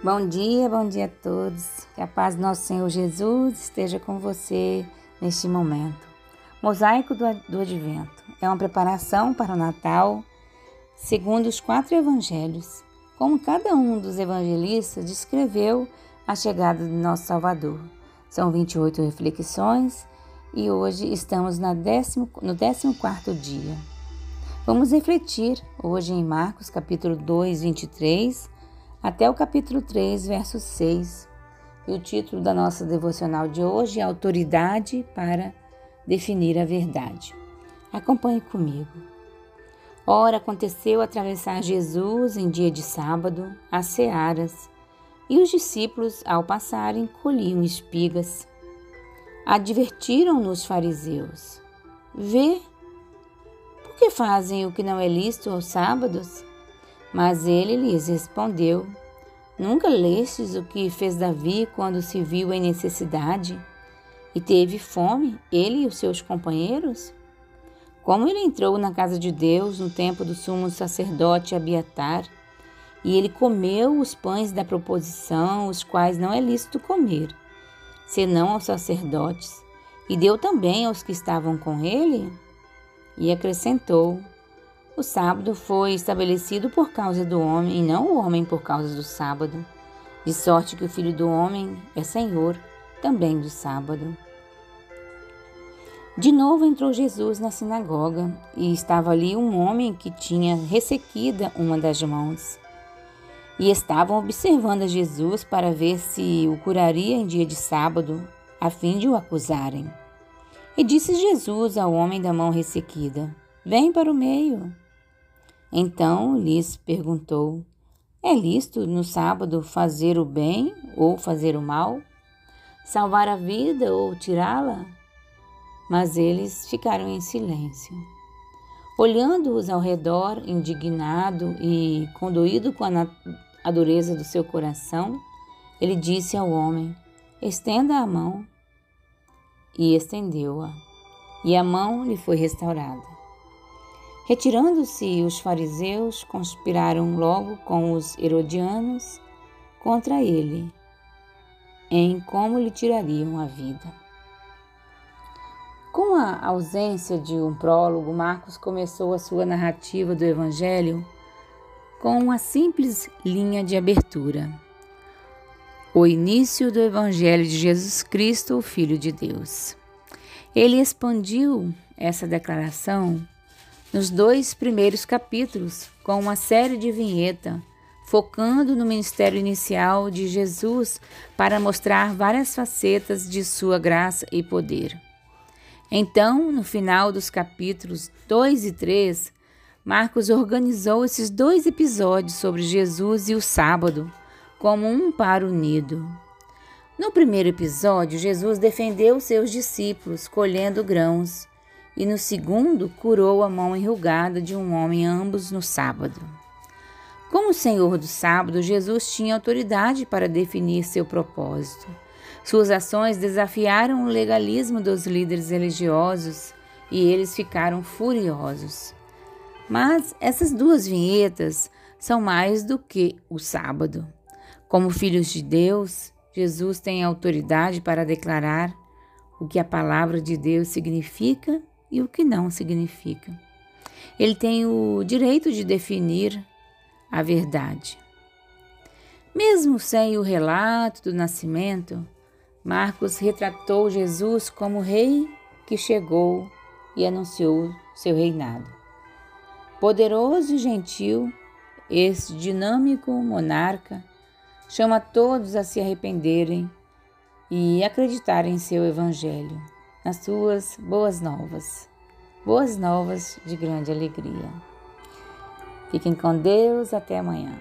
Bom dia, bom dia a todos. Que a paz do nosso Senhor Jesus esteja com você neste momento. Mosaico do, Advento é uma preparação para o Natal, segundo os quatro evangelhos, como cada um dos evangelistas descreveu a chegada do nosso Salvador. São 28 reflexões e hoje estamos na décimo, no 14 dia. Vamos refletir hoje em Marcos capítulo 2, 23 até o capítulo 3, verso 6. E o título da nossa devocional de hoje é Autoridade para definir a verdade. Acompanhe comigo. Ora, aconteceu atravessar Jesus em dia de sábado as searas, e os discípulos, ao passarem, colhiam espigas. Advertiram-nos fariseus: Vê, por que fazem o que não é lícito aos sábados? Mas ele lhes respondeu: Nunca lestes o que fez Davi quando se viu em necessidade e teve fome, ele e os seus companheiros? Como ele entrou na casa de Deus no tempo do sumo sacerdote Abiatar, e ele comeu os pães da proposição, os quais não é lícito comer, senão aos sacerdotes, e deu também aos que estavam com ele? E acrescentou: o sábado foi estabelecido por causa do homem e não o homem por causa do sábado, de sorte que o filho do homem é senhor também do sábado. De novo entrou Jesus na sinagoga e estava ali um homem que tinha ressequida uma das mãos. E estavam observando a Jesus para ver se o curaria em dia de sábado, a fim de o acusarem. E disse Jesus ao homem da mão ressequida: Vem para o meio. Então lhes perguntou: É lícito no sábado fazer o bem ou fazer o mal? Salvar a vida ou tirá-la? Mas eles ficaram em silêncio. Olhando-os ao redor, indignado e condoído com a, a dureza do seu coração, ele disse ao homem: Estenda a mão. E estendeu-a, e a mão lhe foi restaurada. Retirando-se os fariseus, conspiraram logo com os herodianos contra ele, em como lhe tirariam a vida. Com a ausência de um prólogo, Marcos começou a sua narrativa do Evangelho com uma simples linha de abertura. O início do Evangelho de Jesus Cristo, o Filho de Deus. Ele expandiu essa declaração nos dois primeiros capítulos, com uma série de vinheta, focando no ministério inicial de Jesus para mostrar várias facetas de sua graça e poder. Então, no final dos capítulos 2 e 3, Marcos organizou esses dois episódios sobre Jesus e o sábado como um par unido. No primeiro episódio, Jesus defendeu seus discípulos colhendo grãos e no segundo curou a mão enrugada de um homem, ambos no sábado. Como Senhor do sábado, Jesus tinha autoridade para definir seu propósito. Suas ações desafiaram o legalismo dos líderes religiosos e eles ficaram furiosos. Mas essas duas vinhetas são mais do que o sábado. Como filhos de Deus, Jesus tem autoridade para declarar o que a palavra de Deus significa e o que não significa. Ele tem o direito de definir a verdade. Mesmo sem o relato do nascimento, Marcos retratou Jesus como rei que chegou e anunciou seu reinado. Poderoso e gentil, esse dinâmico monarca chama todos a se arrependerem e acreditarem em seu evangelho nas suas boas novas. Boas novas de grande alegria. Fiquem com Deus, até amanhã.